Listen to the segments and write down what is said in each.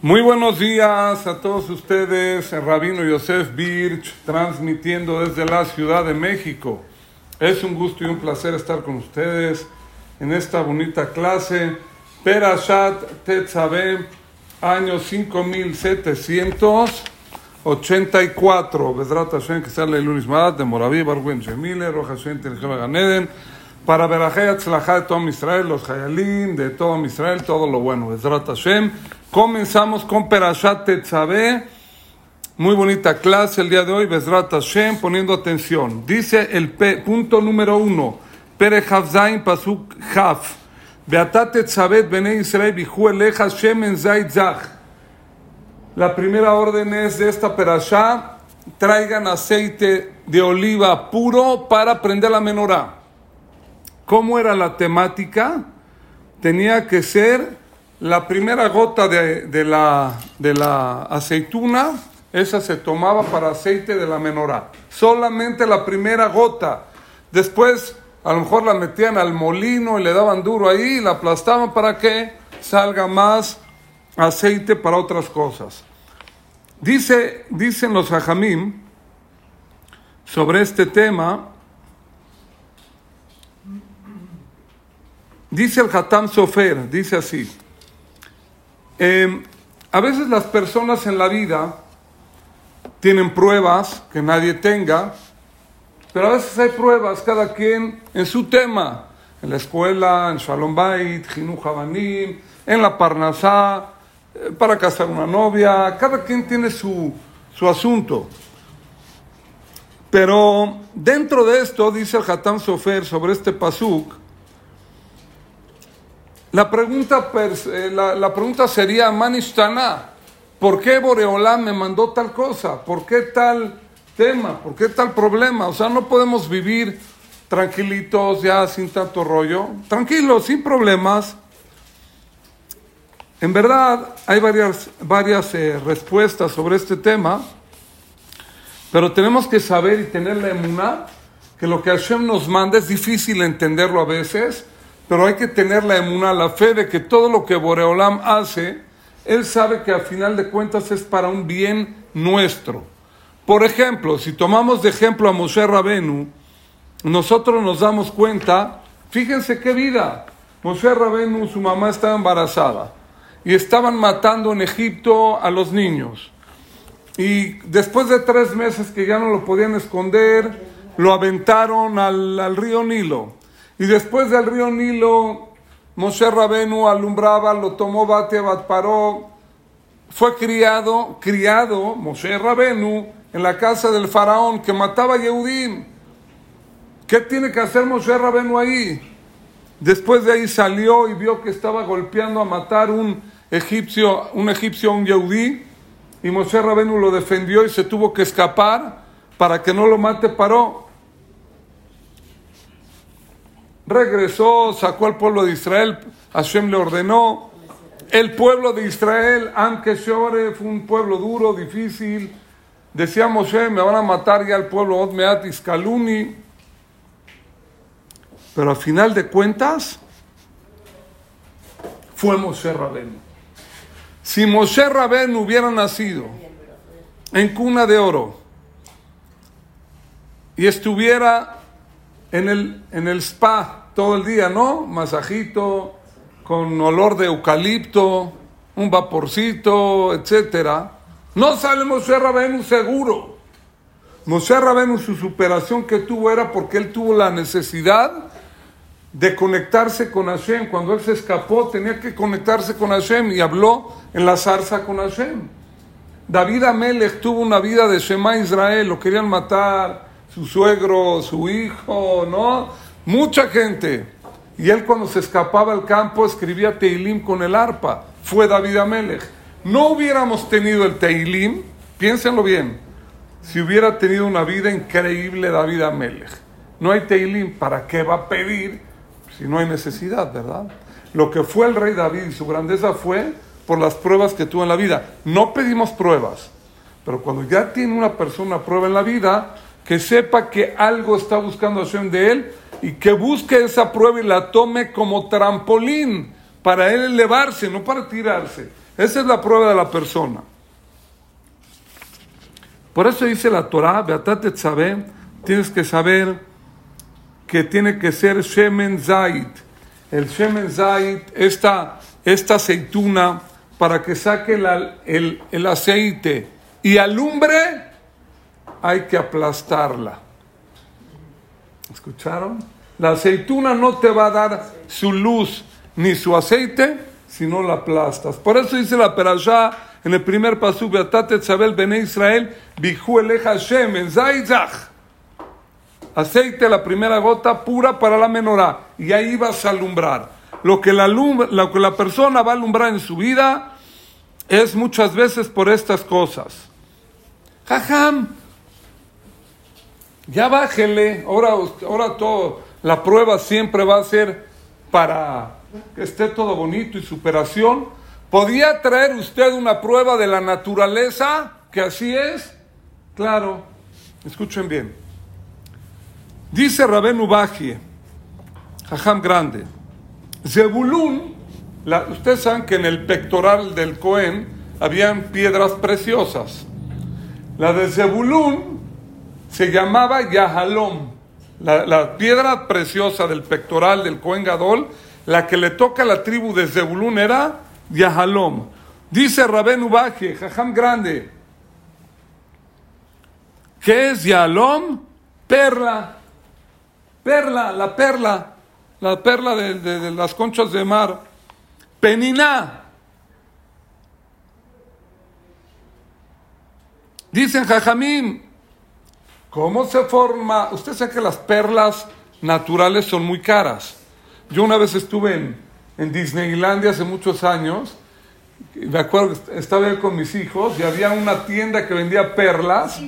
Muy buenos días a todos ustedes, Rabino Yosef Birch, transmitiendo desde la Ciudad de México. Es un gusto y un placer estar con ustedes en esta bonita clase. Perashat Tetzaveh, año 5784. Bezrat Hashem, que sale el Luis Madat de Moraví, Barguen Shemile, Roja Hashem, Ganeden. Para Berajay Atzlajá de todo Israel, los Hayalim, de todo Israel, todo lo bueno. Bezrat Hashem. Comenzamos con Perashat Tetzaveh. Muy bonita clase el día de hoy, Bezrat Hashem, poniendo atención. Dice el punto número uno, Pere Havzain Pasuk Haf. Beatat Tetzaveh Bene Israel Bihu Eleja Zait Zach. La primera orden es de esta Perashá, traigan aceite de oliva puro para prender la menorá. ¿Cómo era la temática? Tenía que ser la primera gota de, la, de la aceituna, esa se tomaba para aceite de la menorá. Solamente la primera gota. Después, a lo mejor la metían al molino y le daban duro ahí y la aplastaban para que salga más aceite para otras cosas. Dice, dicen los hajamim sobre este tema, Dice el Hatam Sofer, dice así, em, a veces las personas en la vida tienen pruebas que nadie tenga, pero a veces hay pruebas, cada quien en su tema, en la escuela, en Shalom Bait, Jinuj Habanim, en la Parnasá, eh, para casar una novia, cada quien tiene su, su asunto. Pero dentro de esto, dice el Hatam Sofer sobre este pasuk, la pregunta, eh, la, pregunta sería, Manishtana, ¿por qué Boreolá me mandó tal cosa? ¿Por qué tal tema? ¿Por qué tal problema? O sea, no podemos vivir tranquilitos ya sin tanto rollo. Tranquilos, sin problemas. En verdad, hay varias, varias eh, respuestas sobre este tema, pero tenemos que saber y tener la emuná que lo que Hashem nos manda es difícil entenderlo a veces, pero hay que tener la emuna, la fe de que todo lo que Boreolam hace, él sabe que a final de cuentas es para un bien nuestro. Por ejemplo, si tomamos de ejemplo a Moshe Rabenu, nosotros nos damos cuenta, fíjense qué vida. Moshe Rabenu, su mamá estaba embarazada y estaban matando en Egipto a los niños. Y después de tres meses que ya no lo podían esconder, lo aventaron al, al río Nilo. Y después del río Nilo, Moshe Rabenu alumbraba, lo tomó Bate paró, fue criado, criado Moshe Rabenu en la casa del faraón que mataba a Yehudim. ¿Qué tiene que hacer Moshe Rabenu ahí? Después de ahí salió y vio que estaba golpeando a matar un egipcio, un egipcio un Yehudí, y Moshe Rabenu lo defendió y se tuvo que escapar para que no lo mate Paró regresó, sacó al pueblo de Israel, Hashem le ordenó. El pueblo de Israel, aunque Shore fue un pueblo duro, difícil, decía Moshe, me van a matar ya el pueblo Odmeat Iskaluni. Pero a final de cuentas, fue Moshe Rabén. Si Moshe Rabén hubiera nacido en cuna de oro y estuviera en el, en el spa todo el día, ¿no? Masajito, con olor de eucalipto, un vaporcito, etcétera. No sale Moshe Rabenu seguro. Moshe Rabenu su superación que tuvo era porque él tuvo la necesidad de conectarse con Hashem. Cuando él se escapó tenía que conectarse con Hashem y habló en la zarza con Hashem. David Amelech tuvo una vida de Shema Israel, lo querían matar, su suegro, su hijo, ¿no? Mucha gente. Y él cuando se escapaba al campo escribía Teilim con el arpa. Fue David Amelech. No hubiéramos tenido el Teilim, piénsenlo bien, si hubiera tenido una vida increíble David Amelech. No hay Teilim, ¿para qué va a pedir si no hay necesidad, verdad? Lo que fue el rey David y su grandeza fue por las pruebas que tuvo en la vida. No pedimos pruebas, pero cuando ya tiene una persona prueba en la vida, que sepa que algo está buscando Hashem de él y que busque esa prueba y la tome como trampolín para él elevarse, no para tirarse. Esa es la prueba de la persona. Por eso dice la Torah, Beatate tienes que saber que tiene que ser Shemen Zait. El Shemen Zait, esta, esta aceituna, para que saque el, el aceite y alumbre, hay que aplastarla. ¿Escucharon? La aceituna no te va a dar su luz ni su aceite si no la aplastas. Por eso dice la perashá en el primer pasú, Beatate Tzabel Bene Israel, Eleja Hashem, en Zaizach. Aceite, la primera gota pura para la menorá. Y ahí vas a alumbrar. Lo que la, lo que la persona va a alumbrar en su vida es muchas veces por estas cosas. Jajam, ya bájele. Ahora, ahora todo, la prueba siempre va a ser para que esté todo bonito y superación. ¿Podía traer usted una prueba de la naturaleza que así es? Claro, escuchen bien. Dice Rabén Ubajie, Jajam Grande, Zebulún, ustedes saben que en el pectoral del Cohen habían piedras preciosas. La de Zebulún se llamaba Yahalom, la, piedra preciosa del pectoral del Cohen Gadol, la que le toca a la tribu de Zebulún era Yahalom. Dice Rabén Ubaje, Jajam Grande, ¿qué es Yahalom? Perla. Perla, la perla, la perla de, las conchas de mar. Peniná. Dicen Jajamim, ¿cómo se forma? Usted sabe que las perlas naturales son muy caras. Yo una vez estuve en, en Disneylandia hace muchos años. Me acuerdo, estaba con mis hijos y había una tienda que vendía perlas,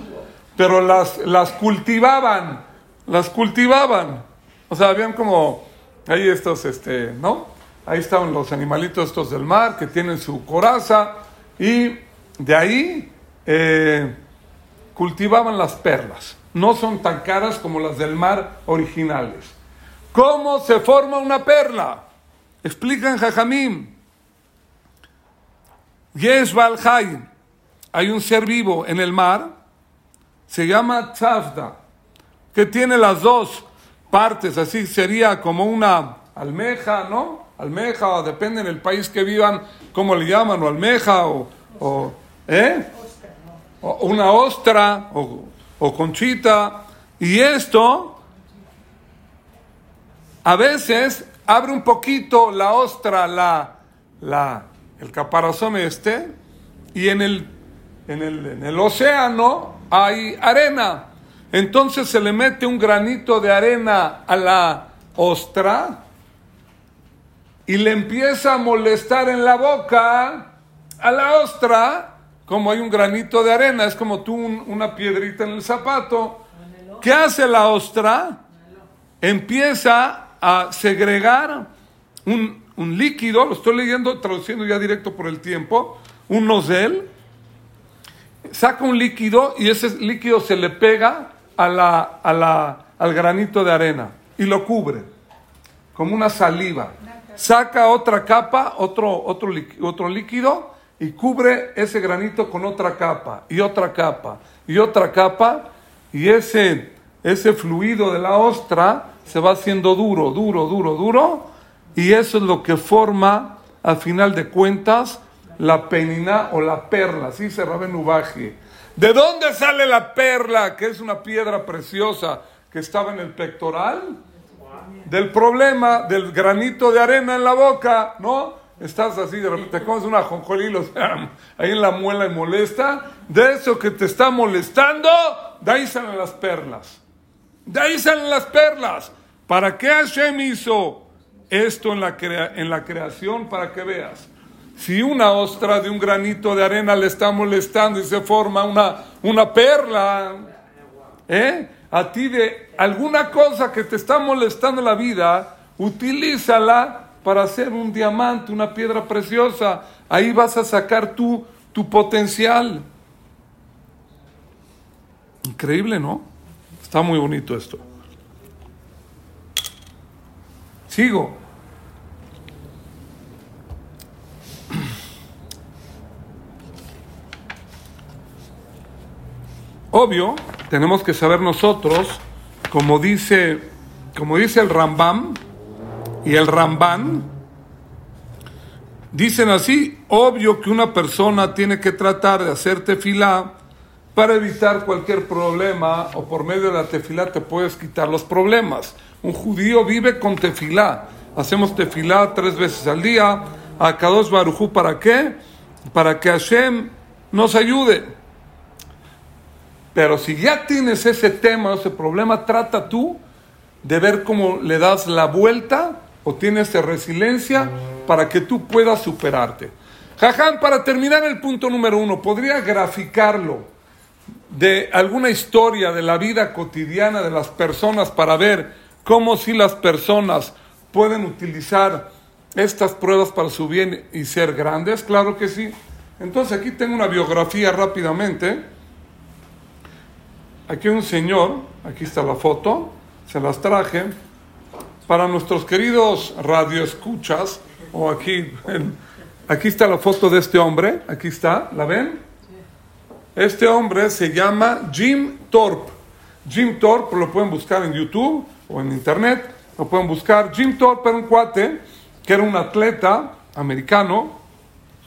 pero las, las cultivaban, las cultivaban. O sea, habían como, ahí estos, este, ¿no? Ahí estaban los animalitos estos del mar que tienen su coraza y de ahí eh, cultivaban las perlas. No son tan caras como las del mar originales. ¿Cómo se forma una perla? Explican Jajamim. Yesh Hay un ser vivo en el mar. Se llama Tzavda. Que tiene las dos partes. Así sería como una almeja, ¿no? Almeja, depende en el país que vivan, cómo le llaman, o almeja, o, ¿eh? Una ostra, o, o conchita. Y esto, a veces abre un poquito la ostra, la, la, el caparazón este, y en el, en el, en el océano hay arena. Entonces se le mete un granito de arena a la ostra y le empieza a molestar en la boca a la ostra, como hay un granito de arena, es como tú una piedrita en el zapato. ¿Qué hace la ostra? Empieza a segregar un, líquido, lo estoy leyendo, traduciendo ya directo por el tiempo, un nozel, saca un líquido y ese líquido se le pega a la, a la, al granito de arena y lo cubre, como una saliva. Saca otra capa, otro, otro, otro líquido y cubre ese granito con otra capa y otra capa y otra capa y ese, ese fluido de la ostra se va haciendo duro, duro, duro, duro, y eso es lo que forma, al final de cuentas, la penina o la perla, así se en Ubaje. ¿De dónde sale la perla, que es una piedra preciosa que estaba en el pectoral? Del problema del granito de arena en la boca, ¿no? Estás así, repente comes una jonjolí ahí en la muela y molesta. De eso que te está molestando, de ahí salen las perlas. De ahí salen las perlas. ¿Para qué Hashem hizo esto en la, en la creación? Para que veas. Si una ostra de un granito de arena le está molestando y se forma una, una perla, ¿eh? a ti de alguna cosa que te está molestando la vida, utilízala para hacer un diamante, una piedra preciosa. Ahí vas a sacar tú tu potencial. Increíble, ¿no? Está muy bonito esto. Sigo. Obvio, tenemos que saber nosotros, como dice, como dice el Rambam, y el Ramban, dicen así, obvio que una persona tiene que tratar de hacer tefilá para evitar cualquier problema o por medio de la tefilá te puedes quitar los problemas. Un judío vive con tefilá. Hacemos tefilá tres veces al día. A Kadosh Barujú, ¿para qué? Para que Hashem nos ayude. Pero si ya tienes ese tema, ese problema, trata tú de ver cómo le das la vuelta o tienes resiliencia para que tú puedas superarte. Jaján, para terminar el punto número uno, ¿podría graficarlo de alguna historia de la vida cotidiana de las personas para ver cómo si las personas pueden utilizar estas pruebas para su bien y ser grandes? Claro que sí. Entonces aquí tengo una biografía rápidamente. Aquí un señor, aquí está la foto, se las traje. Para nuestros queridos radioescuchas, o aquí, aquí está la foto de este hombre, aquí está, ¿la ven? Este hombre se llama Jim Thorpe. Jim Thorpe lo pueden buscar en YouTube o en Internet, lo pueden buscar. Jim Thorpe era un cuate que era un atleta americano,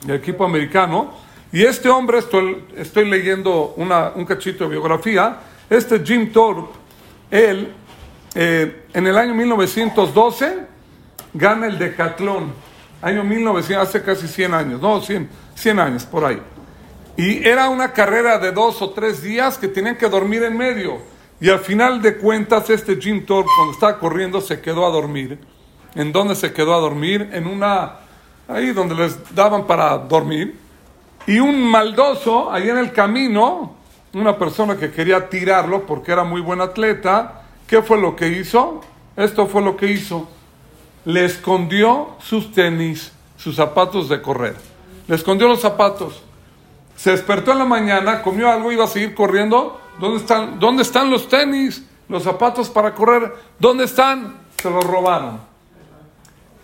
del equipo americano, y este hombre, estoy, estoy leyendo una, un cachito de biografía, este Jim Thorpe, él, eh, en el año 1912, gana el decatlón, año 1900, hace casi 100 años, no, 100, 100 años, por ahí. Y era una carrera de dos o tres días que tenían que dormir en medio. Y al final de cuentas, este Jim Thorpe, cuando estaba corriendo, se quedó a dormir. ¿En dónde se quedó a dormir? En una, ahí donde les daban para dormir. Y un maldoso, ahí en el camino, una persona que quería tirarlo porque era muy buen atleta, ¿qué fue lo que hizo? Esto fue lo que hizo. Le escondió sus tenis, sus zapatos de correr. Le escondió los zapatos. Se despertó en la mañana, comió algo, iba a seguir corriendo. ¿Dónde están, ¿Dónde están los tenis, los zapatos para correr? ¿Dónde están? Se los robaron.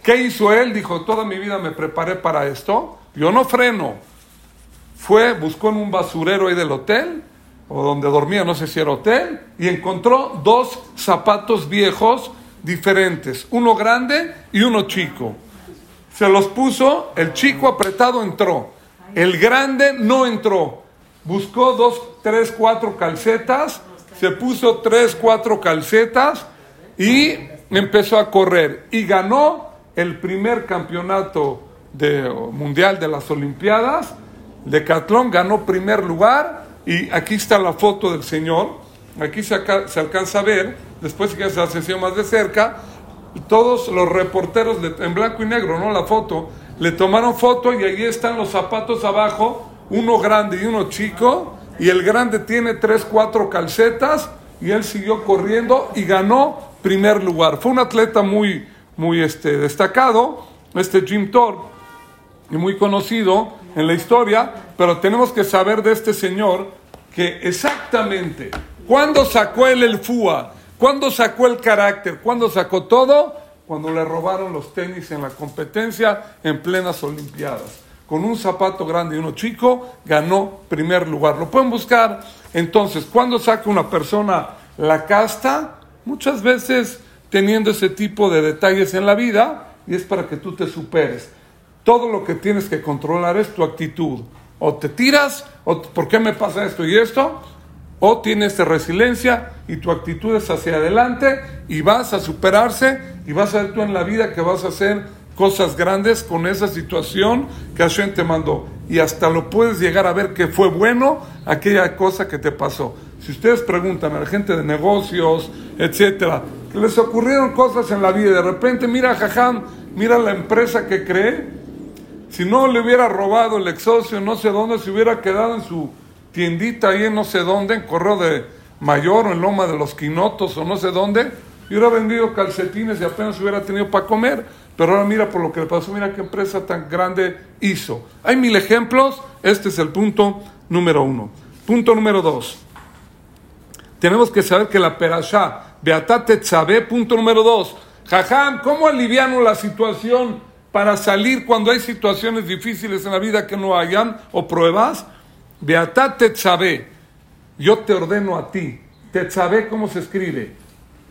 ¿Qué hizo él? Dijo, toda mi vida me preparé para esto. Yo no freno. Fue, buscó en un basurero ahí del hotel, o donde dormía, no sé si era hotel, y encontró dos zapatos viejos diferentes, uno grande y uno chico. Se los puso, el chico apretado entró. El grande no entró. Buscó dos, tres, cuatro calcetas, se puso tres, cuatro calcetas y empezó a correr. Y ganó el primer campeonato de, mundial de las Olimpiadas. Decatlón ganó primer lugar y aquí está la foto del señor. Aquí se, alcanza a ver, después que se hace más de cerca, todos los reporteros en blanco y negro, ¿no? La foto. Le tomaron foto y ahí están los zapatos abajo, uno grande y uno chico, y el grande tiene tres, cuatro calcetas, y él siguió corriendo y ganó primer lugar. Fue un atleta muy, muy este, destacado, este Jim Thorpe, y muy conocido en la historia, pero tenemos que saber de este señor que exactamente, ¿cuándo sacó él el FUA? ¿Cuándo sacó el carácter? ¿Cuándo sacó todo? cuando le robaron los tenis en la competencia en plenas Olimpiadas. Con un zapato grande y uno chico, ganó primer lugar. Lo pueden buscar. Entonces, cuando saca una persona la casta, muchas veces teniendo ese tipo de detalles en la vida, y es para que tú te superes. Todo lo que tienes que controlar es tu actitud. O te tiras, o ¿por qué me pasa esto y esto? o tienes resiliencia y tu actitud es hacia adelante y vas a superarse y vas a ver tú en la vida que vas a hacer cosas grandes con esa situación que Hashem te mandó. Y hasta lo puedes llegar a ver que fue bueno aquella cosa que te pasó. Si ustedes preguntan a la gente de negocios, etcétera, que les ocurrieron cosas en la vida y de repente, mira, Jajam, mira la empresa que cree. Si no le hubiera robado el exocio, no sé dónde, se hubiera quedado en su tiendita ahí en no sé dónde, en Correo de Mayor o en Loma de los Quinotos o no sé dónde, y hubiera vendido calcetines y apenas hubiera tenido para comer. Pero ahora mira por lo que le pasó, mira qué empresa tan grande hizo. Hay mil ejemplos, este es el punto número uno. Punto número dos. Tenemos que saber que la perashá, Beatate Tzabe, punto número dos. Jajam, ¿cómo aliviano la situación para salir cuando hay situaciones difíciles en la vida que no hayan o pruebas? Beatate sabe yo te ordeno a ti. Tetzabe, ¿cómo se escribe?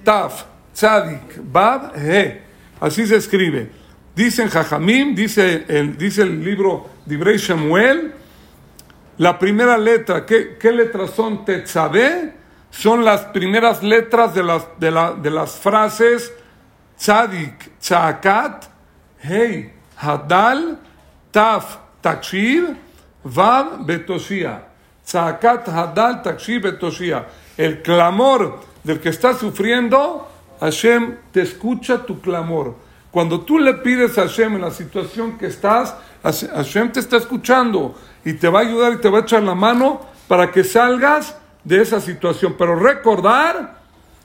Taf, Tzadik, Bab, He. Así se escribe. Dicen Jajamim, dice el, dice el libro Dibrei Shemuel, la primera letra, ¿qué, qué letras son Tetzabe? Son las primeras letras de las, de, la, de las frases Tzadik, Tzakat, Hey, Hadal, Taf, Takshir, Vav, Betoshia. Tzakat, Hadal, Takshir, Betoshia. El clamor del que está sufriendo, Hashem te escucha tu clamor. Cuando tú le pides a Hashem en la situación que estás, Hashem te está escuchando y te va a ayudar y te va a echar la mano para que salgas de esa situación. Pero recordar,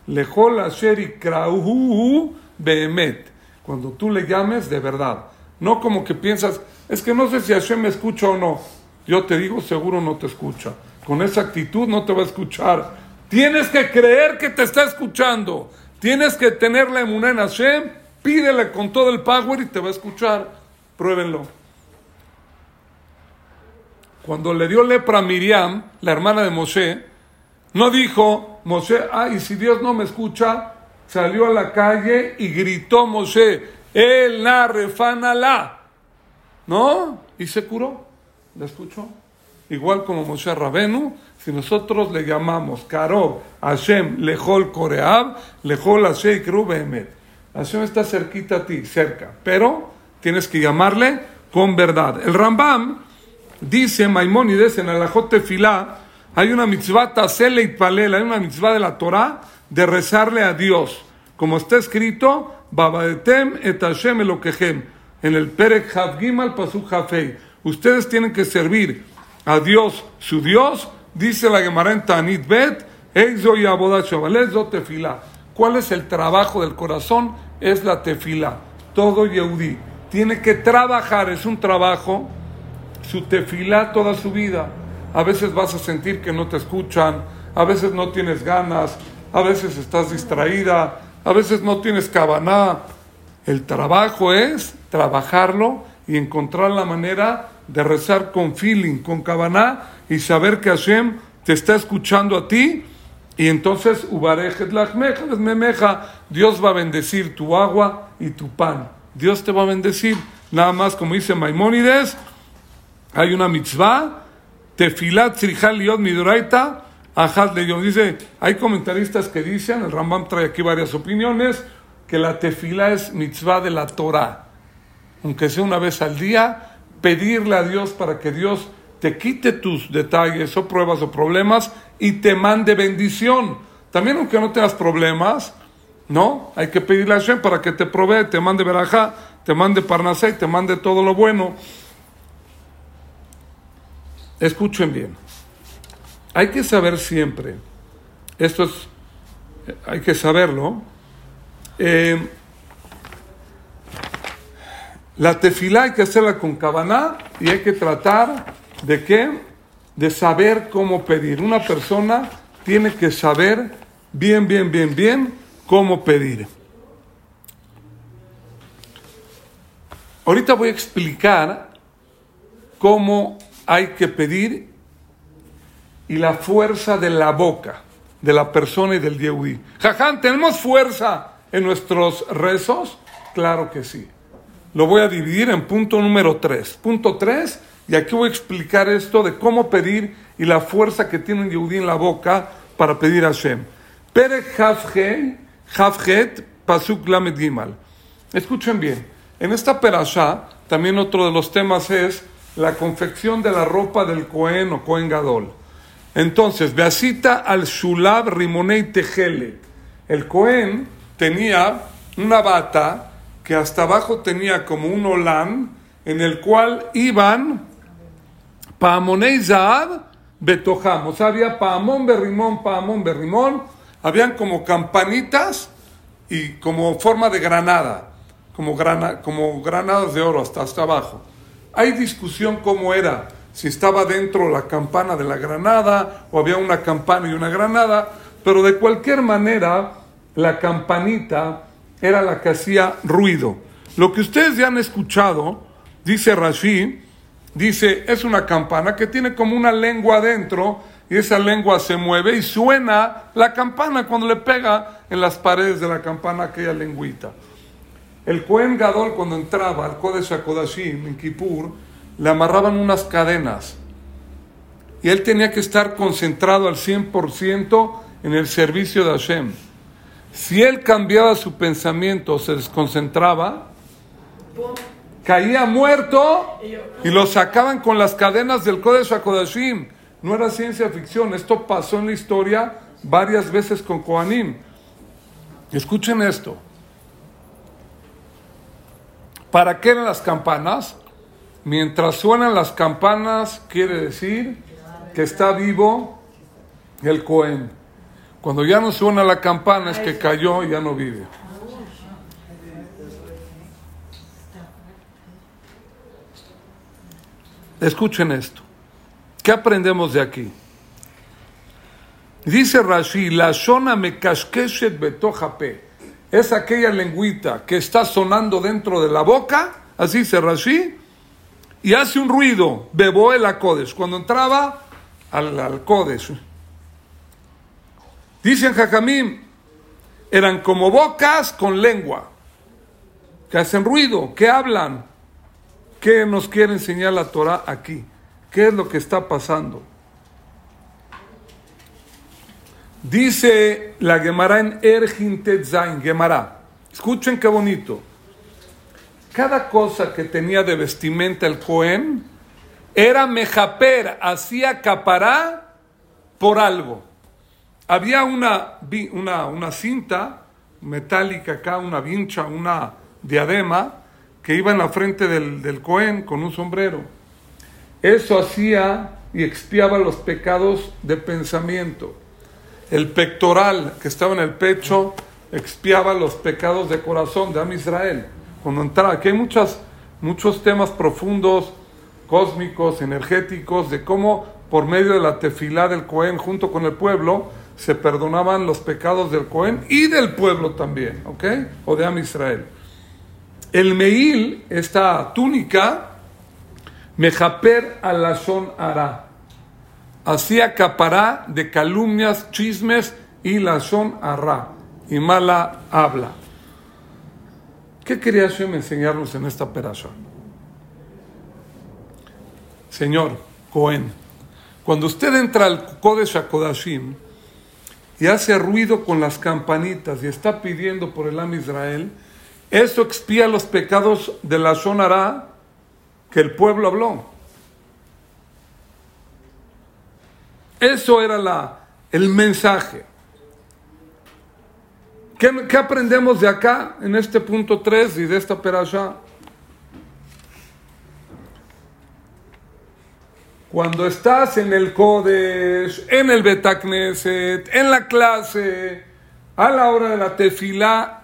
lejol y behemet, cuando tú le llames de verdad. No como que piensas, es que no sé si Hashem me escucha o no. Yo te digo, seguro no te escucha. Con esa actitud no te va a escuchar. Tienes que creer que te está escuchando. Tienes que tener la emuná en Hashem. Pídele con todo el power y te va a escuchar. Pruébenlo. Cuando le dio lepra a Miriam, la hermana de Moshe, no dijo, Moshe, ay, si Dios no me escucha, salió a la calle y gritó Moshe, el la ¿No? Y se curó. ¿La escuchó? Igual como Moshe Rabenu, si nosotros le llamamos Karob, Hashem, Lejol Koreab, Lejol Hashem Behemet. Hashem está cerquita a ti, cerca, pero tienes que llamarle con verdad. El Rambam dice, Maimónides en el Tefilá, hay una mitzvah tasele hay una mitzvah de la Torah de rezarle a Dios. Como está escrito, Babadetem et Hashem en el Perek Havgimal Pasuk Hafei. Ustedes tienen que servir a Dios, su Dios, dice la Gemara en Tanit Bet, Exo y tefila. ¿Cuál es el trabajo del corazón? Es la tefila. Todo Yehudi tiene que trabajar, es un trabajo, su tefila toda su vida a veces vas a sentir que no te escuchan, a veces no tienes ganas, a veces estás distraída, a veces no tienes cabaná. El trabajo es trabajarlo y encontrar la manera de rezar con feeling, con cabaná y saber que Hashem te está escuchando a ti y entonces Dios va a bendecir tu agua y tu pan. Dios te va a bendecir. Nada más como dice Maimónides, hay una mitzvah Tefilat Liot Midoraita Dice, hay comentaristas que dicen, el Rambam trae aquí varias opiniones, que la tefila es mitzvah de la Torah. Aunque sea una vez al día, pedirle a Dios para que Dios te quite tus detalles o pruebas o problemas y te mande bendición. También aunque no tengas problemas, ¿no? Hay que pedirle a Hashem para que te provee, te mande verajá, te mande parnasé, te mande todo lo bueno. Escuchen bien. Hay que saber siempre, esto es, hay que saberlo, eh, la tefilá hay que hacerla con cabaná y hay que tratar de qué? De saber cómo pedir. Una persona tiene que saber bien, bien, bien, bien cómo pedir. Ahorita voy a explicar cómo hay que pedir y la fuerza de la boca de la persona y del Yehudi. Jaján, ¿tenemos fuerza en nuestros rezos? Claro que sí. Lo voy a dividir en punto número 3. Punto 3, y aquí voy a explicar esto de cómo pedir y la fuerza que tiene un Yehudi en la boca para pedir a Hashem. Perek Havjet Pasuk Lamed Gimal. Escuchen bien, en esta perashá, también otro de los temas es la confección de la ropa del Cohen o Cohen Gadol. Entonces, Beasita al Shulab Rimonei Tejele. El Cohen tenía una bata que hasta abajo tenía como un olán en el cual iban Paamonei Zaab Betojam. O sea, había Paamón Berrimón, Paamón Berrimón. Habían como campanitas y como forma de granada, como, grana, como granadas de oro hasta, hasta abajo. Hay discusión cómo era, si estaba dentro la campana de la granada o había una campana y una granada, pero de cualquier manera la campanita era la que hacía ruido. Lo que ustedes ya han escuchado, dice Rashi, dice, es una campana que tiene como una lengua adentro y esa lengua se mueve y suena la campana cuando le pega en las paredes de la campana aquella lengüita. El Cohen Gadol cuando entraba al Kodesh HaKodashim en Kippur, le amarraban unas cadenas y él tenía que estar concentrado al 100% en el servicio de Hashem. Si él cambiaba su pensamiento, se desconcentraba, caía muerto y lo sacaban con las cadenas del Kodesh HaKodashim. No era ciencia ficción, esto pasó en la historia varias veces con Kohanim. Escuchen esto. ¿Para qué eran las campanas? Mientras suenan las campanas, quiere decir que está vivo el Cohen. Cuando ya no suena la campana es que cayó y ya no vive. Escuchen esto. ¿Qué aprendemos de aquí? Dice Rashi, la shona me betojape. Es aquella lengüita que está sonando dentro de la boca, así dice Rashi, y hace un ruido, bebó el acodes. Cuando entraba al, al Kodesh. Dicen Jajamim, eran como bocas con lengua, que hacen ruido, que hablan. ¿Qué nos quiere enseñar la Torah aquí? ¿Qué es lo que está pasando? Dice la Gemara en Ergin Tetzain, Gemara. Escuchen qué bonito. Cada cosa que tenía de vestimenta el Cohen era mejaper, hacía capará por algo. Había una, una, una cinta metálica acá, una vincha, una diadema, que iba en la frente del, del Cohen con un sombrero. Eso hacía y expiaba los pecados de pensamiento. El pectoral que estaba en el pecho expiaba los pecados de corazón de Am Israel. Cuando entraba, aquí hay muchas, muchos temas profundos cósmicos, energéticos, de cómo por medio de la tefilá del Cohen junto con el pueblo se perdonaban los pecados del Cohen y del pueblo también, ¿ok? O de Am Israel. El Meil, esta túnica, Mejaper son hará, hacía capará de calumnias, chismes y la son hará, y mala habla. ¿Qué quería Hashem enseñarnos en esta operación? Señor Cohen, cuando usted entra al Kodesh HaKodashim y hace ruido con las campanitas y está pidiendo por el Am Israel, eso expía los pecados de la Shonara que el pueblo habló. Eso era la, el mensaje. ¿Qué, ¿Qué, aprendemos de acá en este punto 3 y de esta perasha? Cuando estás en el Kodesh, en el Betakneset, en la clase, a la hora de la tefilá,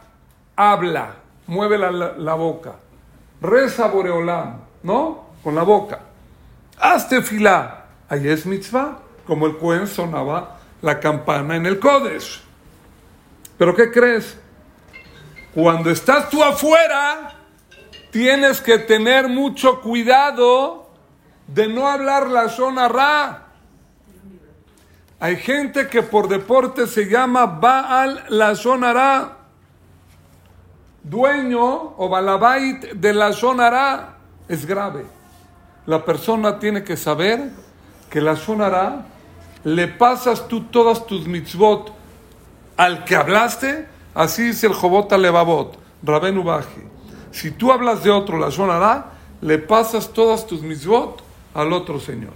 habla, mueve la, boca. Reza Boreolam, ¿no? Con la boca. Haz tefilá. Ahí es mitzvah, como el Cohen sonaba la campana en el Kodesh. Pero ¿qué crees? Cuando estás tú afuera, tienes que tener mucho cuidado de no hablar la zona ra. Hay gente que por deporte se llama Baal la zona ra, dueño o balabait de la zona ra. Es grave. La persona tiene que saber que la zona ra le pasas tú todas tus mitzvot al que hablaste, así dice el Jobot Levavot, Rabenu Baji. Si tú hablas de otro, la zona ra, le pasas todas tus mitzvot al otro Señor.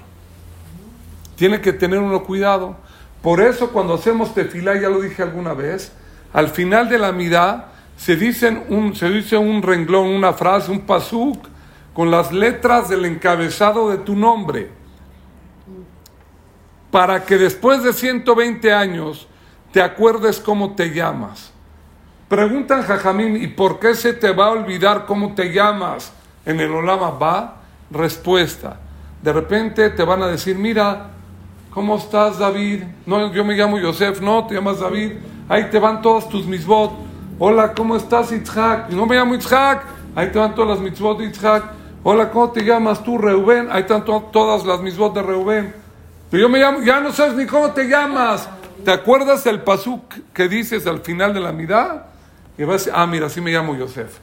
Tiene que tener uno cuidado. Por eso cuando hacemos tefilá, ya lo dije alguna vez, al final de la mirada se, se dice un renglón, una frase, un pasuk, con las letras del encabezado de tu nombre. Para que después de 120 años te acuerdes cómo te llamas. Preguntan Jajamín, ¿y por qué se te va a olvidar cómo te llamas en el Olama Ba? Respuesta, de repente te van a decir, mira, ¿cómo estás David? No, yo me llamo Yosef, no, te llamas David. Ahí te van todas tus mitzvot. Hola, ¿cómo estás Itzhak? No me llamo Itzhak. Ahí te van todas las mitzvot de Itzhak. Hola, ¿cómo te llamas tú Reuben? Ahí están todas las mitzvot de Reuben. Pero yo me llamo, ya no sabes ni cómo te llamas. ¿Te acuerdas del pasuk que dices al final de la mirada? Y vas ah, mira, así me llamo Yosef.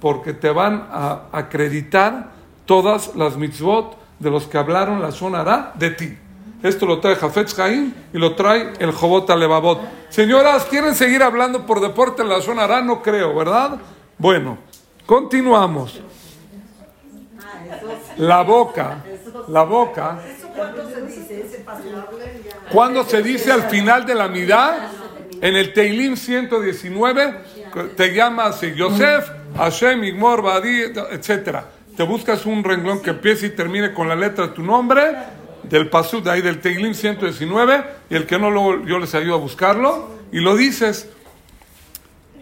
Porque te van a acreditar todas las mitzvot de los que hablaron la sonará de ti. Esto lo trae Jafetz Jaim y lo trae el Jobot Alevabot. Señoras, ¿quieren seguir hablando por deporte en la sonará? No creo, ¿verdad? Bueno, continuamos. La boca, la boca. Cuando se dice al final de la mitad, en el Teilim 119, te llamas Yosef, Hashem, Igmor, Badi, etc. Te buscas un renglón que empiece y termine con la letra de tu nombre, del pasú de ahí del Teilim 119, y el que no, lo, yo les ayudo a buscarlo, y lo dices.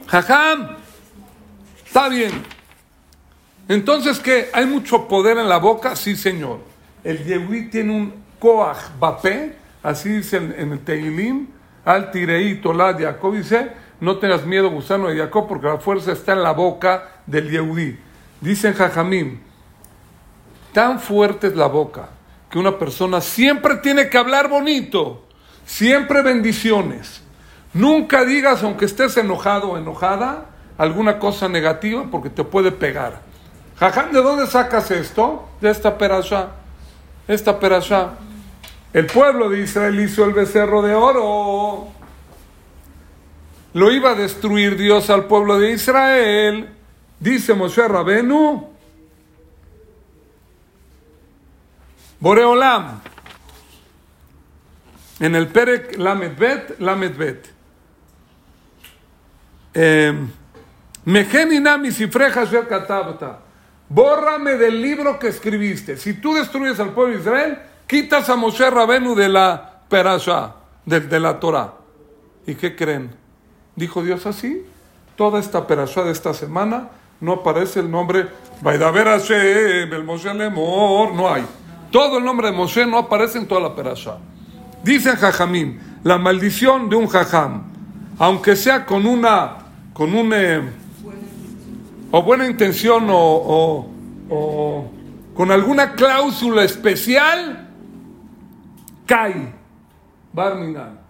Jajam, está bien. Entonces, ¿qué? ¿Hay mucho poder en la boca? Sí, señor. El Yehudi tiene un Koach Bapé, así dice en, el Teilim, al Tirei Tolad Jacob, dice, no tengas miedo, gusano de Jacob, porque la fuerza está en la boca del Yehudi. Dicen Jajamim, tan fuerte es la boca que una persona siempre tiene que hablar bonito, siempre bendiciones. Nunca digas, aunque estés enojado o enojada, alguna cosa negativa porque te puede pegar. Jajam, ¿de dónde sacas esto? De esta perasha. Esta perasha. El pueblo de Israel hizo el becerro de oro. Lo iba a destruir Dios al pueblo de Israel. Dice Moshe Rabenu. Boreolam. En el Perek Lamedbet, Lamedbet. Eh, Mejeninami Sifreja Katabta. Bórrame del libro que escribiste. Si tú destruyes al pueblo de Israel, quitas a Moshe Rabenu de la Perasha, de, la Torah. ¿Y qué creen? Dijo Dios así. Toda esta Perasha de esta semana no aparece el nombre Vaidaber Hashem, el Moshe Lemor, no hay. Todo el nombre de Moshe no aparece en toda la Perasha. Dice Jajamim, la maldición de un Jajam, aunque sea con una, con un... Eh, o buena intención o, con alguna cláusula especial, cae. Barminan.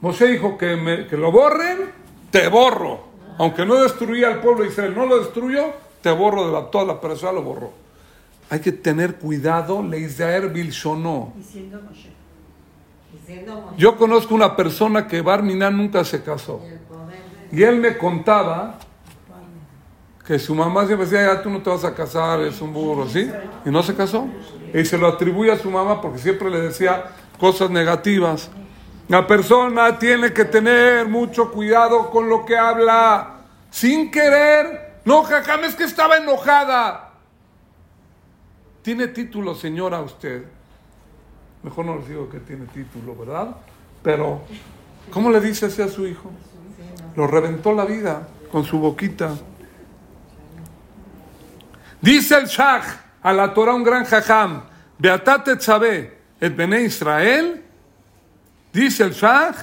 Moshe dijo que, que lo borren, te borro. Aunque no destruía al pueblo de Israel, no lo destruyó, te borro de la, toda la persona, lo borró. Hay que tener cuidado, Leisaer Bilshonó. Yo conozco una persona que Barminan nunca se casó. Y él me contaba que su mamá siempre decía, ya tú no te vas a casar, es un burro, ¿sí? Y no se casó. Y se lo atribuye a su mamá porque siempre le decía cosas negativas. La persona tiene que tener mucho cuidado con lo que habla, sin querer. No, jajam, es que estaba enojada. Tiene título, señora, usted. Mejor no les digo que tiene título, ¿verdad? Pero, ¿cómo le dice así a su hijo? Lo reventó la vida con su boquita. Dice el Shach a la Torah un gran jajam, Beatate Tzabe, el Bene Israel, dice el Shach,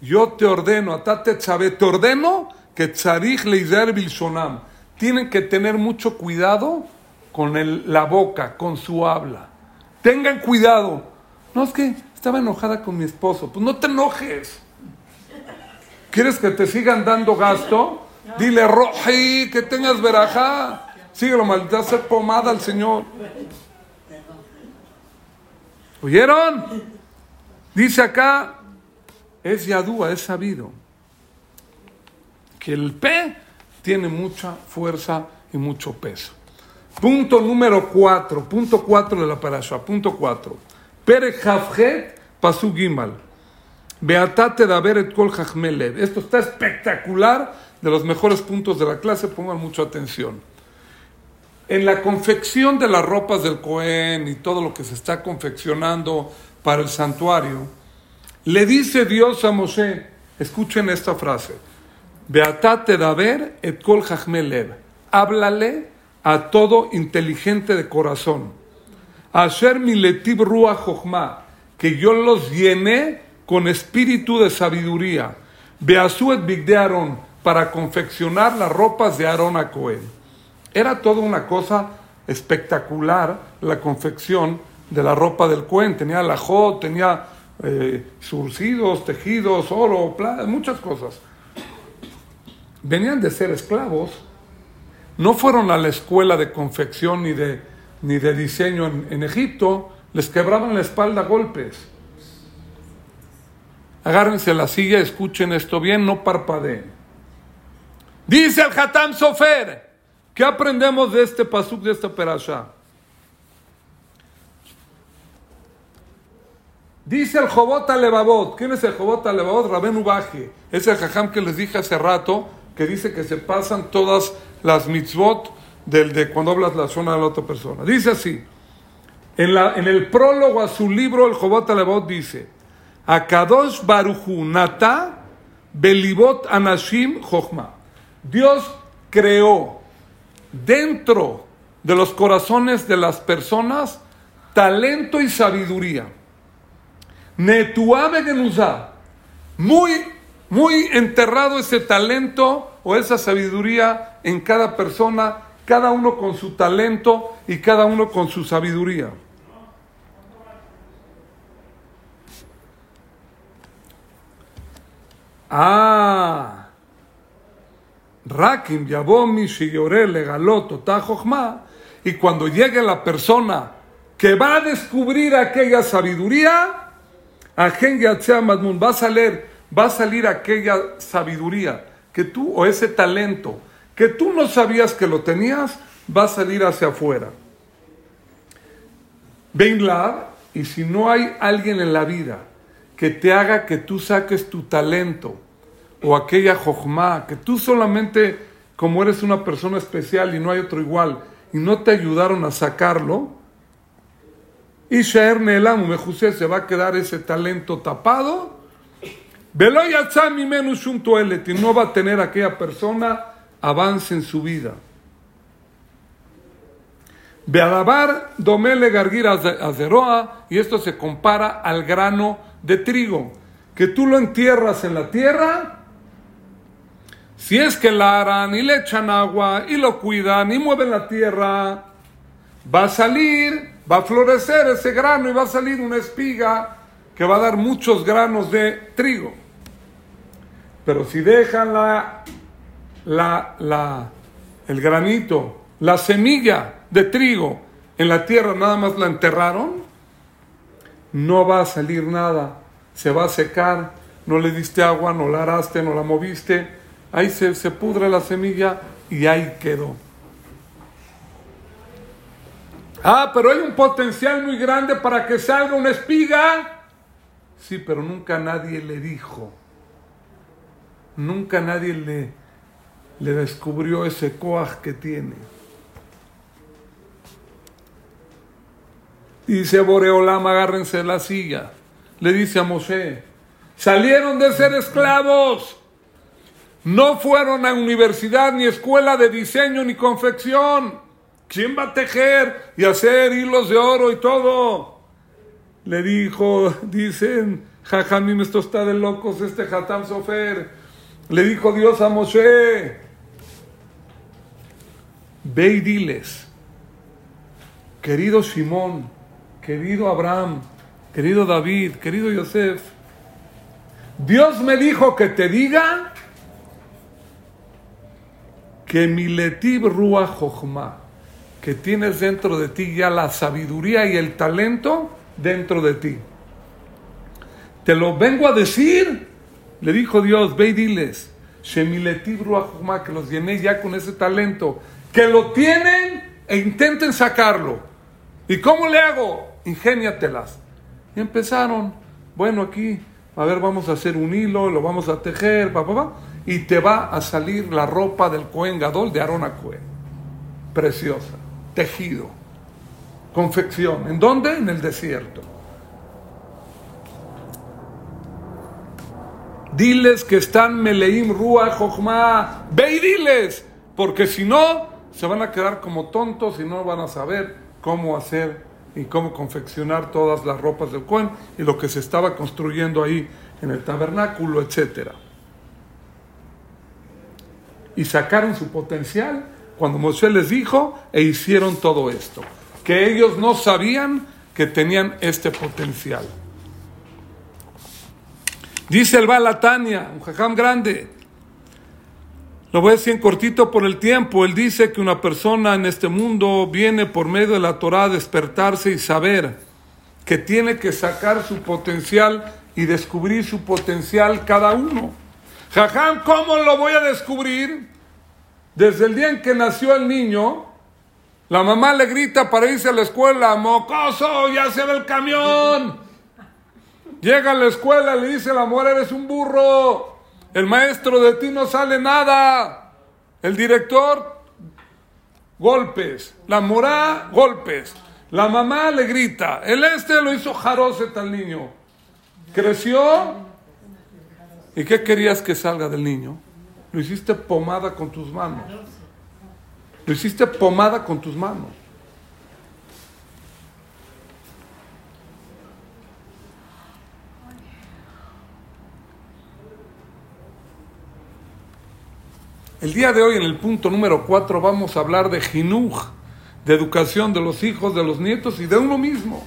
yo te ordeno, Atate Tzabe, te ordeno que Tzarich Leiser Bilshonam, tienen que tener mucho cuidado con el, la boca, con su habla. Tengan cuidado. No es que estaba enojada con mi esposo. Pues no te enojes. ¿Quieres que te sigan dando gasto? Dile, Roji, que tengas verajá. Síguelo, maldita hacer pomada al Señor. ¿Oyeron? Dice acá, es yadúa, es sabido, que el P tiene mucha fuerza y mucho peso. Punto número 4, punto 4 de la parasha, punto 4. Pere Pasu Gimal. Beatate et Kol Esto está espectacular, de los mejores puntos de la clase, pongan mucha atención. En la confección de las ropas del Cohen y todo lo que se está confeccionando para el santuario, le dice Dios a Moshe, escuchen esta frase, Beatate daber et kol lev, háblale a todo inteligente de corazón, Asher miletib ruach que yo los llené con espíritu de sabiduría, Beasu et bigde Aarón, para confeccionar las ropas de Aarón a Cohen. Era toda una cosa espectacular la confección de la ropa del cuen, tenía lajot, tenía eh, surcidos, tejidos, oro, plata, muchas cosas. Venían de ser esclavos, no fueron a la escuela de confección ni de, ni de diseño en, en Egipto, les quebraban la espalda a golpes. Agárrense la silla, escuchen esto bien, no parpadeen. Dice el Hatam Sofer, ¿qué aprendemos de este pasuk, de esta perasha? Dice el Jobot Alevabot. ¿Quién es el Jobot Alevabot? Rabén Ubaje. Es el jajam que les dije hace rato, que dice que se pasan todas las mitzvot del, de cuando hablas la zona de la otra persona. Dice así. En, la, en el prólogo a su libro, el Jobot Alevabot dice, Akadosh Baruchu Nata Belibot Anashim Jochma. Dios creó dentro de los corazones de las personas talento y sabiduría. Netuabe Genuzá. Muy, muy enterrado ese talento o esa sabiduría en cada persona, cada uno con su talento y cada uno con su sabiduría. Ah, Rakim Yabomi Shigore Legaloto Tajojma. Y cuando llegue la persona que va a descubrir aquella sabiduría, va a salir, va a salir aquella sabiduría que tú, o ese talento, que tú no sabías que lo tenías, va a salir hacia afuera. Venla, y si no hay alguien en la vida que te haga que tú saques tu talento, o aquella jojma, que tú solamente, como eres una persona especial y no hay otro igual, y no te ayudaron a sacarlo, y Shaer Neelam se va a quedar ese talento tapado. menos un y no va a tener aquella persona avance en su vida. Beadabar domele gargira azeroa, y esto se compara al grano de trigo, que tú lo entierras en la tierra, si es que la harán y le echan agua y lo cuidan y mueven la tierra, va a salir va a florecer ese grano y va a salir una espiga que va a dar muchos granos de trigo. Pero si dejan la, la, el granito, la semilla de trigo en la tierra, nada más la enterraron, no va a salir nada, se va a secar, no le diste agua, no la araste, no la moviste, ahí se, se pudre la semilla y ahí quedó. Ah, pero hay un potencial muy grande para que salga una espiga. Sí, pero nunca nadie le dijo. Nunca nadie le, le descubrió ese coaj que tiene. Dice Boreolam, agárrense la silla. Le dice a Moshe, salieron de ser esclavos. No fueron a universidad, ni escuela de diseño, ni confección. ¿Quién va a tejer y hacer hilos de oro y todo? Le dijo, dicen, jajamim, esto está de locos, este Hatam Sofer. Le dijo Dios a Moshe, ve y diles, querido Simón, querido Abraham, querido David, querido Yosef, Dios me dijo que te diga que mi letib ruach jochma, que tienes dentro de ti ya la sabiduría y el talento dentro de ti. Te lo vengo a decir, le dijo Dios, ve y diles, que los llené ya con ese talento, que lo tienen e intenten sacarlo. ¿Y cómo le hago? Ingéniatelas. Y empezaron, bueno, aquí, a ver, vamos a hacer un hilo, lo vamos a tejer, pa, y te va a salir la ropa del Cohen Gadol de Aaron Cohen. Preciosa tejido, confección. ¿En dónde? En el desierto. Diles que están Meleim Rua Jochma. Ve y diles, porque si no, se van a quedar como tontos y no van a saber cómo hacer y cómo confeccionar todas las ropas del Cohen y lo que se estaba construyendo ahí en el tabernáculo, etc. Y sacaron su potencial cuando Moshe les dijo e hicieron todo esto. Que ellos no sabían que tenían este potencial. Dice el Balatania, un jajam grande, lo voy a decir en cortito por el tiempo, él dice que una persona en este mundo viene por medio de la Torah a despertarse y saber que tiene que sacar su potencial y descubrir su potencial cada uno. Jajam, ¿cómo lo voy a descubrir? Desde el día en que nació el niño, la mamá le grita para irse a la escuela, mocoso, ya se ve el camión. Llega a la escuela, le dice la amor, eres un burro. El maestro de ti no sale nada. El director, golpes. La morá, golpes. La mamá le grita. El este lo hizo jaroset al niño. Creció. ¿Y qué querías que salga del niño? Lo hiciste pomada con tus manos. Lo hiciste pomada con tus manos. El día de hoy, en el punto número 4, vamos a hablar de jinuj, de educación de los hijos, de los nietos y de uno mismo.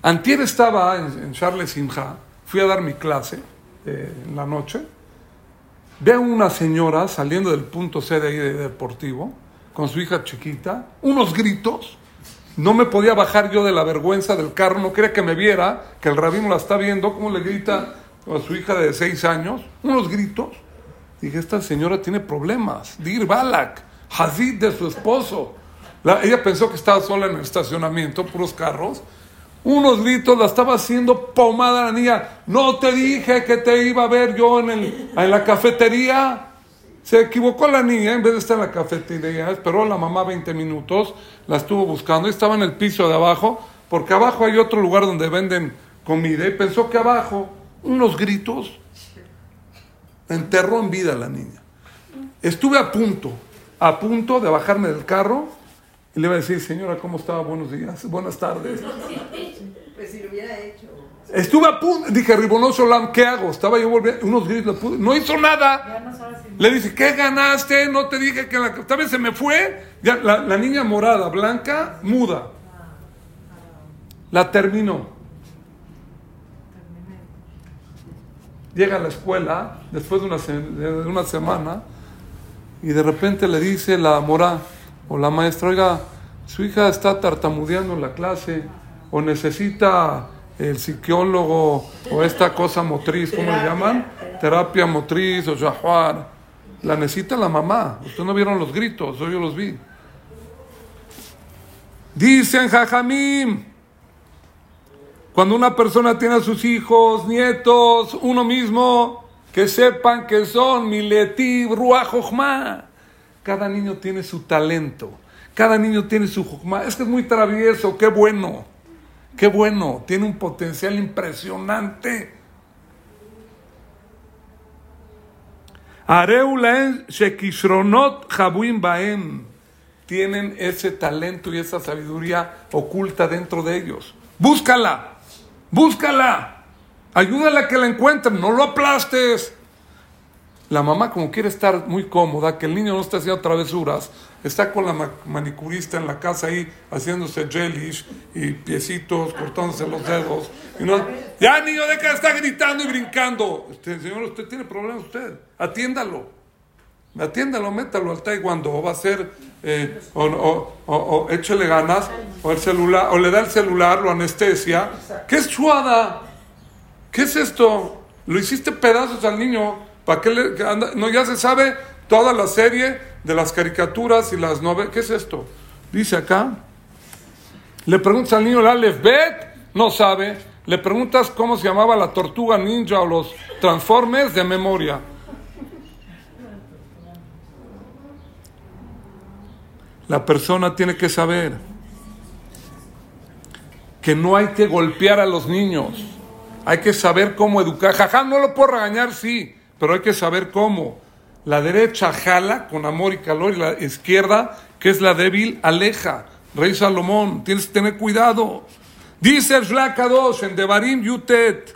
Antier estaba en, Charles Simha, fui a dar mi clase eh, en la noche Veo una señora saliendo del punto C de ahí de deportivo, con su hija chiquita, unos gritos. No me podía bajar yo de la vergüenza del carro, no quería que me viera, que el rabino la está viendo, cómo le grita a su hija de seis años, unos gritos. Dije, esta señora tiene problemas. Dir Balak, Hazid de su esposo. ella pensó que estaba sola en el estacionamiento, puros carros unos gritos, la estaba haciendo pomada la niña. No te dije que te iba a ver yo en, el, en la cafetería. Se equivocó la niña, en vez de estar en la cafetería, esperó a la mamá 20 minutos, la estuvo buscando, y estaba en el piso de abajo, porque abajo hay otro lugar donde venden comida, y pensó que abajo, unos gritos, enterró en vida a la niña. Estuve a punto, a punto de bajarme del carro y le iba a decir, señora, ¿cómo estaba? Buenos días, buenas tardes. Pues si lo hubiera hecho. Estuve a punto, dije, Ribonoso Lam, ¿qué hago? Estaba yo volviendo, unos gritos, no hizo nada. le dice, ¿qué ganaste? No te dije que la. Tal se me fue. Ya, la, la niña morada, blanca, muda. La terminó. Llega a la escuela después de una, de una semana y de repente le dice la morada o la maestra, oiga, su hija está tartamudeando en la clase, o necesita el psicólogo, o esta cosa motriz, ¿cómo le llaman? Terapia motriz, o jahuar. La necesita la mamá. Ustedes no vieron los gritos, yo los vi. Dicen Jajamim, cuando una persona tiene a sus hijos, nietos, uno mismo, que sepan que son Miletib Ruach cada niño tiene su talento, cada niño tiene su Es que es muy travieso, qué bueno, qué bueno, tiene un potencial impresionante. Tienen ese talento y esa sabiduría oculta dentro de ellos. Búscala, búscala. Ayúdala a que la encuentren, no lo aplastes. La mamá, como quiere estar muy cómoda, que el niño no esté haciendo travesuras, está con la manicurista en la casa ahí haciéndose gelish y piecitos, cortándose los dedos. Y ya, niño, de que está gritando y brincando. Usted, señor, usted tiene problemas, usted. Atiéndalo. Atiéndalo, métalo al taekwondo. O va a ser, eh, o, o, o, échele ganas, o el celular, o le da el celular, lo anestesia. ¿Qué es chuada? ¿Qué es esto? Lo hiciste pedazos al niño ¿Para qué le, no, ya se sabe toda la serie de las caricaturas y las novelas. ¿Qué es esto? Dice acá. Le preguntas al niño el Aleph Bet, no sabe. Le preguntas cómo se llamaba la tortuga ninja o los transformers de memoria. La persona tiene que saber que no hay que golpear a los niños. Hay que saber cómo educar. Jajá, no lo puedo regañar, sí pero hay que saber cómo. La derecha jala con amor y calor y la izquierda, que es la débil, aleja. Rey Salomón, tienes que tener cuidado. Dice el 2 en Devarim Yutet,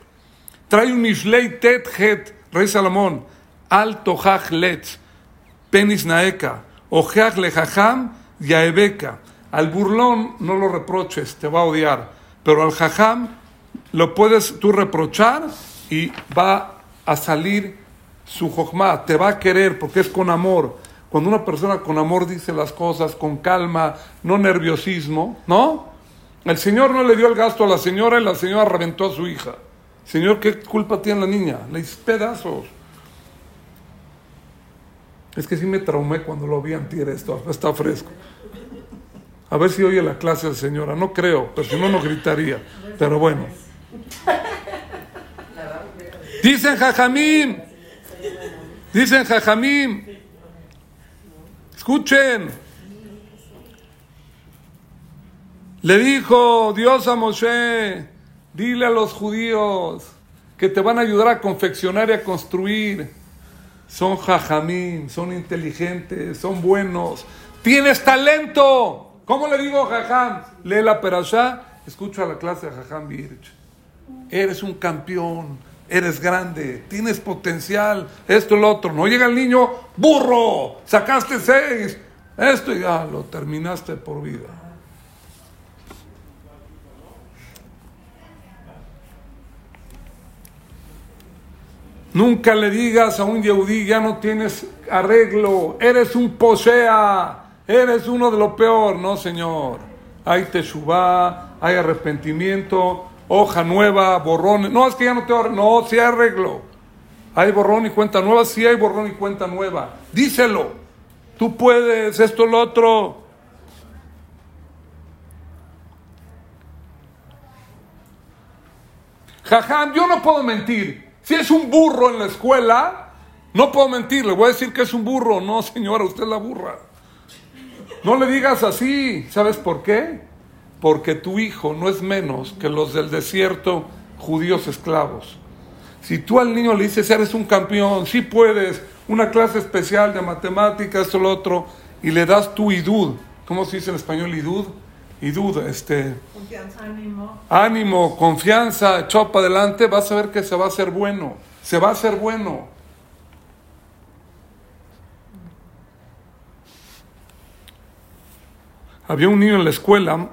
trae un Mishlei Tet Het, Rey Salomón, alto haj penis naeka, ojeach lejajam yaebeka, Al burlón no lo reproches, te va a odiar. Pero al jajam lo puedes tú reprochar y va a salir su jojma, te va a querer porque es con amor. Cuando una persona con amor dice las cosas con calma, no nerviosismo, ¿no? El Señor no le dio el gasto a la señora y la señora reventó a su hija. Señor, ¿qué culpa tiene la niña? Le hice pedazos. Es que sí me traumé cuando lo vi antier esto, está fresco. A ver si oye la clase de señora. No creo, pero si no, no gritaría. Pero bueno. Dicen Jajamín. Dicen Jajamín. Escuchen. Le dijo Dios a Moshe, dile a los judíos que te van a ayudar a confeccionar y a construir. Son jajamín, son inteligentes, son buenos. Tienes talento. ¿Cómo le digo jajam? Lee la perashá, escucha la clase de jajam Birch. Eres un campeón, eres grande, tienes potencial, esto lo otro. No llega el niño, burro, sacaste seis, esto y ya lo terminaste por vida. Nunca le digas a un yehudí, ya no tienes arreglo, eres un posea, eres uno de lo peor. No, señor. Hay teshuvá, hay arrepentimiento, hoja nueva, borrón. No, es que ya no te No, sí arreglo. Hay borrón y cuenta nueva, sí hay borrón y cuenta nueva. Díselo. Tú puedes, esto, lo otro. Jajam, yo no puedo mentir. Si es un burro en la escuela, no puedo mentir, le voy a decir que es un burro. No, señora, usted es la burra. No le digas así. ¿Sabes por qué? Porque tu hijo no es menos que los del desierto judíos esclavos. Si tú al niño le dices, eres un campeón, sí puedes, una clase especial de matemáticas, esto, lo otro, y le das tu idud, ¿cómo se dice en español idud? Idud, este... Confianza, ánimo. Ánimo, confianza, echó para adelante, vas a ver que se va a hacer bueno, se va a hacer bueno. Había un niño en la escuela,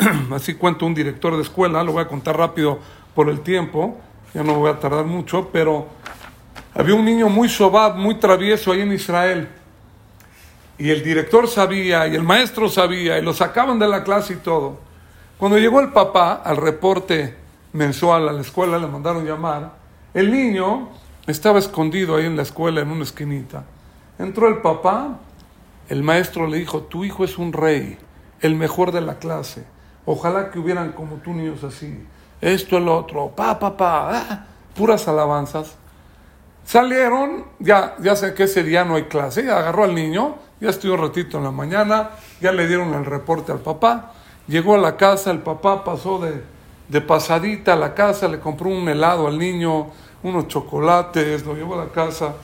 así cuento un director de escuela, lo voy a contar rápido por el tiempo, ya no voy a tardar mucho, pero había un niño muy sobab, muy travieso ahí en Israel y el director sabía, y el maestro sabía, y lo sacaban de la clase y todo. Cuando llegó el papá al reporte mensual a la escuela, le mandaron llamar, el niño estaba escondido ahí en la escuela, en una esquinita. Entró el papá, el maestro le dijo, tu hijo es un rey, el mejor de la clase. Ojalá que hubieran como tú niños así. Esto, el otro, pa, pa, pa, ah, puras alabanzas. Salieron, ya, ya sé que ese día no hay clase, agarró al niño, ya estuvo un ratito en la mañana, ya le dieron el reporte al papá, llegó a la casa, el papá pasó de, de pasadita a la casa, le compró un helado al niño, unos chocolates, lo llevó a la casa.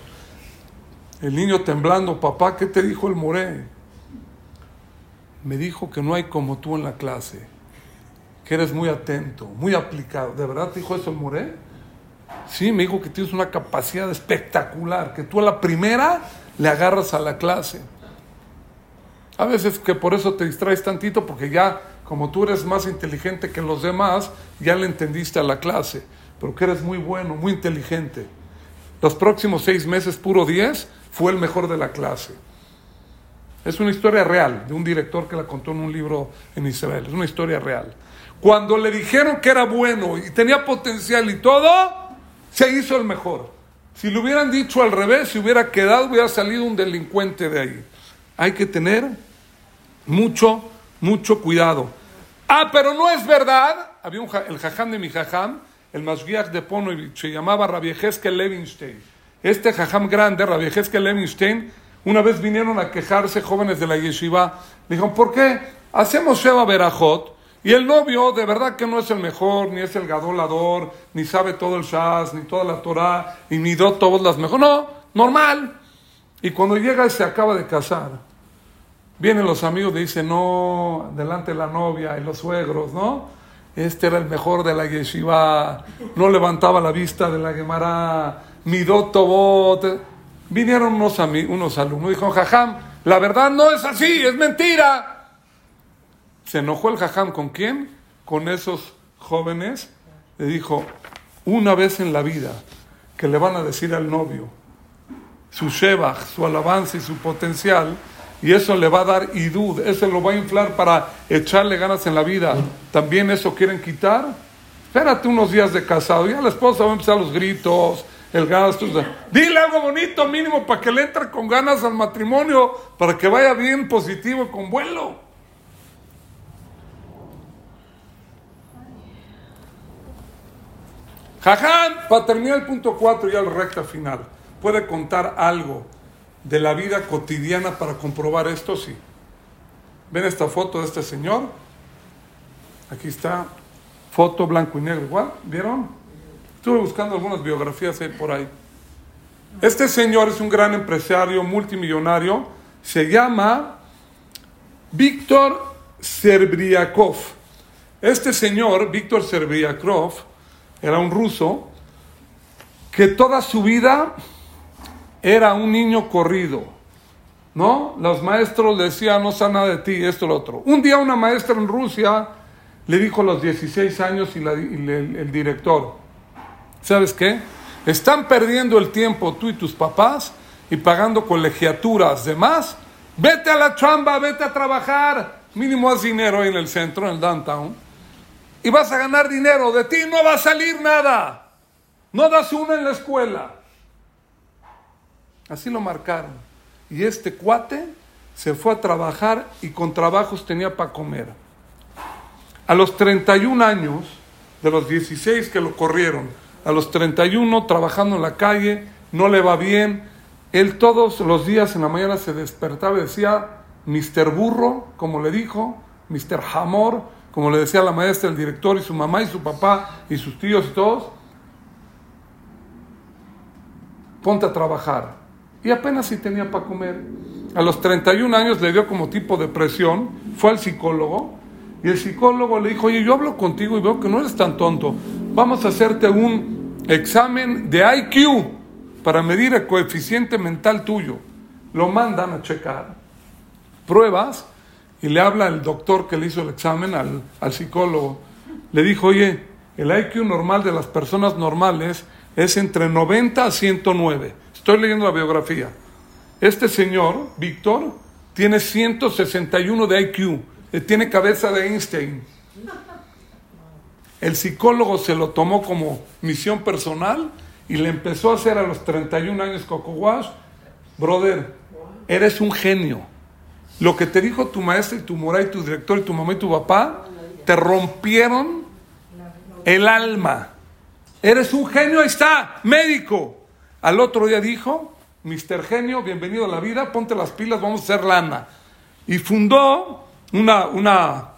El niño temblando, papá, ¿qué te dijo el moré? Me dijo que no hay como tú en la clase, que eres muy atento, muy aplicado. ¿De verdad te dijo eso el moré? Sí, me dijo que tienes una capacidad espectacular, que tú a la primera le agarras a la clase. A veces que por eso te distraes tantito porque ya como tú eres más inteligente que los demás, ya le entendiste a la clase, pero que eres muy bueno, muy inteligente. Los próximos seis meses, puro 10, fue el mejor de la clase. Es una historia real de un director que la contó en un libro en Israel. Es una historia real. Cuando le dijeron que era bueno y tenía potencial y todo, se hizo el mejor. Si le hubieran dicho al revés, si hubiera quedado, hubiera salido un delincuente de ahí. Hay que tener mucho, mucho cuidado. Ah, pero no es verdad. Había un, el jajam de mi jajam, el Masguiach de Pono, se llamaba Rabiejeske Levinstein. Este jajam grande, Rabiejeske Levinstein, una vez vinieron a quejarse jóvenes de la yeshiva. Dijeron, ¿por qué hacemos Sheba Berajot? Y el novio, de verdad que no es el mejor, ni es el gadolador, ni sabe todo el Shas, ni toda la Torah, y ni todas las mejores. No, normal. Y cuando llega y se acaba de casar, Vienen los amigos y dicen, no, delante de la novia y los suegros, ¿no? Este era el mejor de la yeshiva, no levantaba la vista de la Gemara, midotobot. Vinieron unos, unos alumnos y dijeron, jajam, la verdad no es así, es mentira. Se enojó el jajam con quién? Con esos jóvenes. Le dijo, una vez en la vida que le van a decir al novio su shebach, su alabanza y su potencial, y eso le va a dar idud, eso lo va a inflar para echarle ganas en la vida. También eso quieren quitar. Espérate unos días de casado, ya la esposa va a empezar los gritos, el gasto. Dile algo bonito mínimo para que le entre con ganas al matrimonio, para que vaya bien positivo con vuelo. Jaján, para terminar el punto 4 y al recta final, ¿puede contar algo de la vida cotidiana para comprobar esto? Sí. ¿Ven esta foto de este señor? Aquí está, foto blanco y negro igual, ¿vieron? Estuve buscando algunas biografías por ahí. Este señor es un gran empresario multimillonario, se llama Víctor Serbriakov. Este señor, Víctor Serbriakov, era un ruso que toda su vida era un niño corrido. ¿No? Los maestros le decían, no sé nada de ti, esto, lo otro. Un día una maestra en Rusia le dijo a los 16 años y, el director, ¿sabes qué? Están perdiendo el tiempo tú y tus papás y pagando colegiaturas de más. Vete a la chamba, vete a trabajar. Mínimo haz dinero ahí en el centro, en el downtown y vas a ganar dinero. De ti no va a salir nada. No das una en la escuela. Así lo marcaron. Y este cuate se fue a trabajar y con trabajos tenía para comer. A los 31 años, de los 16 que lo corrieron, a los 31 trabajando en la calle, no le va bien. Él todos los días en la mañana se despertaba y decía, Mr. Burro, como le dijo, Mr. Hamor, como le decía la maestra, el director y su mamá y su papá y sus tíos y todos, ponte a trabajar. Y apenas si tenía para comer. A los 31 años le dio como tipo depresión, fue al psicólogo y el psicólogo le dijo, oye, yo hablo contigo y veo que no eres tan tonto, vamos a hacerte un examen de IQ para medir el coeficiente mental tuyo. Lo mandan a checar, pruebas y le habla el doctor que le hizo el examen al, al psicólogo. Le dijo, oye, el IQ normal de las personas normales es entre 90 a 109. Estoy leyendo la biografía. Este señor, Víctor, tiene 161 de IQ. Tiene cabeza de Einstein. El psicólogo se lo tomó como misión personal y le empezó a hacer a los 31 años Coco Wash. Brother, eres un genio. Lo que te dijo tu maestra y tu mora y tu director y tu mamá y tu papá, te rompieron el alma. Eres un genio, ahí está, médico. Al otro día dijo, Mister Genio, bienvenido a la vida, ponte las pilas, vamos a hacer lana. Y fundó una, una,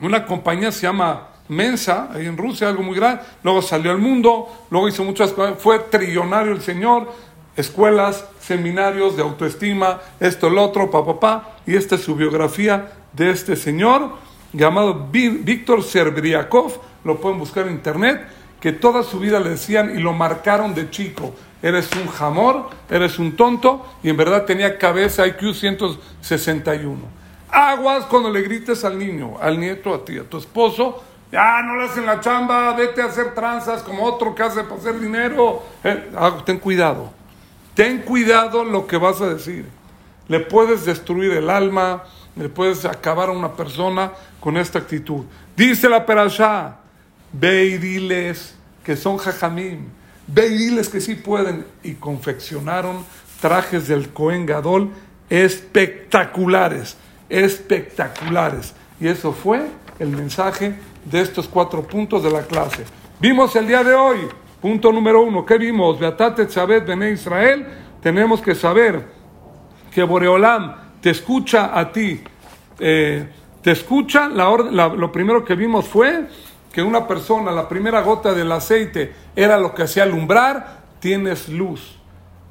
una compañía, se llama Mensa, ahí en Rusia, algo muy grande. Luego salió al mundo, luego hizo muchas cosas, fue trillonario el señor, escuelas, seminarios de autoestima, esto, el otro, papá, papá, y esta es su biografía de este señor llamado Víctor Serbriakov, lo pueden buscar en internet, que toda su vida le decían y lo marcaron de chico, eres un jamor, eres un tonto, y en verdad tenía cabeza IQ 161. Aguas cuando le grites al niño, al nieto, a ti, a tu esposo, ya no le hacen la chamba, vete a hacer tranzas como otro que hace para hacer dinero. Eh, ah, ten cuidado. Ten cuidado lo que vas a decir. Le puedes destruir el alma, le puedes acabar a una persona con esta actitud. Dice la perashá, ve y diles que son jajamim, ve y diles que sí pueden. Y confeccionaron trajes del Cohen Gadol espectaculares, espectaculares. Y eso fue el mensaje de estos cuatro puntos de la clase. Vimos el día de hoy Punto número uno, ¿qué vimos? Beatate Tzabet Bene Israel, tenemos que saber que Boreolam te escucha a ti, eh, te escucha, lo primero que vimos fue que una persona, la primera gota del aceite era lo que hacía alumbrar, tienes luz.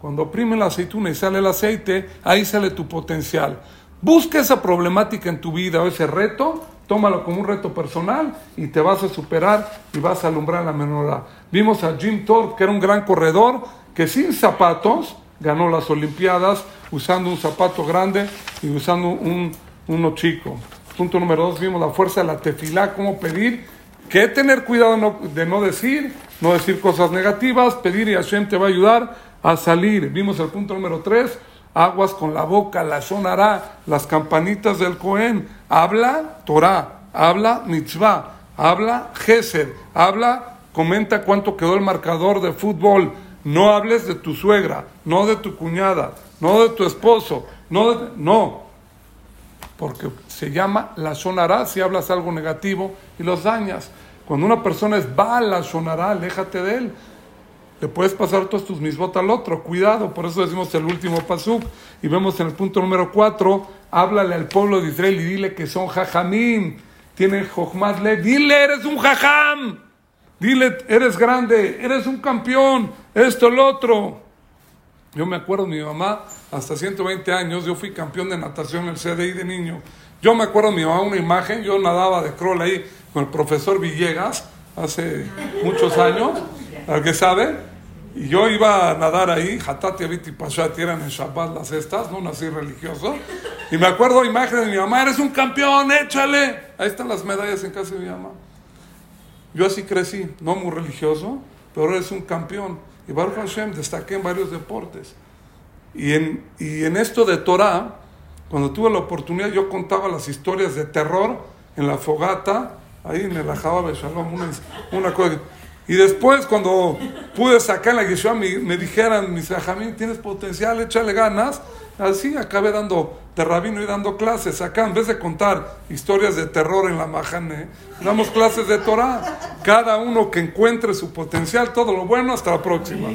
Cuando oprime la aceituna y sale el aceite, ahí sale tu potencial. Busca esa problemática en tu vida o ese reto tómalo como un reto personal y te vas a superar y vas a alumbrar la menorá. Vimos a Jim Thorpe, que era un gran corredor, que sin zapatos ganó las Olimpiadas usando un zapato grande y usando un, uno chico. Punto número dos, vimos la fuerza de la tefilá, cómo pedir, que tener cuidado de no decir, no decir cosas negativas, pedir y Hashem te va a ayudar a salir. Vimos el punto número tres, aguas con la boca, la sonará, las campanitas del Cohen, habla Torah, habla mitzvah, habla Gesed, habla, comenta cuánto quedó el marcador de fútbol, no hables de tu suegra, no de tu cuñada, no de tu esposo, no, no, porque se llama la sonará si hablas algo negativo y los dañas. Cuando una persona es va la sonará, aléjate de él. Le puedes pasar todos tus misbot al otro, cuidado, por eso decimos el último pasuk. Y vemos en el punto número 4, háblale al pueblo de Israel y dile que son jajamim, tienen jochmat le, dile eres un jajam, dile eres grande, eres un campeón, esto, el otro. Yo me acuerdo, mi mamá, hasta 120 años, yo fui campeón de natación en el CDI de niño. Yo me acuerdo, mi mamá, una imagen, yo nadaba de crawl ahí con el profesor Villegas hace muchos años, al que sabe, y yo iba a nadar ahí, Hatati Abiti Pashat, eran en Shabbat las estas, no nací religioso, y me acuerdo imagen de mi mamá, eres un campeón, échale. Ahí están las medallas en casa de mi mamá. Yo así crecí, no muy religioso, pero eres un campeón. Y Baruch Hashem destaqué en varios deportes. Y en, y en esto de Torah, cuando tuve la oportunidad, yo contaba las historias de terror en la fogata, ahí en el Ajaba Shalom, una, una cosa. Y después, cuando pude sacar la Yeshua, me, me dijeran, mis Jamín, tienes potencial, échale ganas. Así acabé dando de rabino y dando clases. Acá, en vez de contar historias de terror en la Mahane, damos clases de Torah. Cada uno que encuentre su potencial, todo lo bueno, hasta la próxima.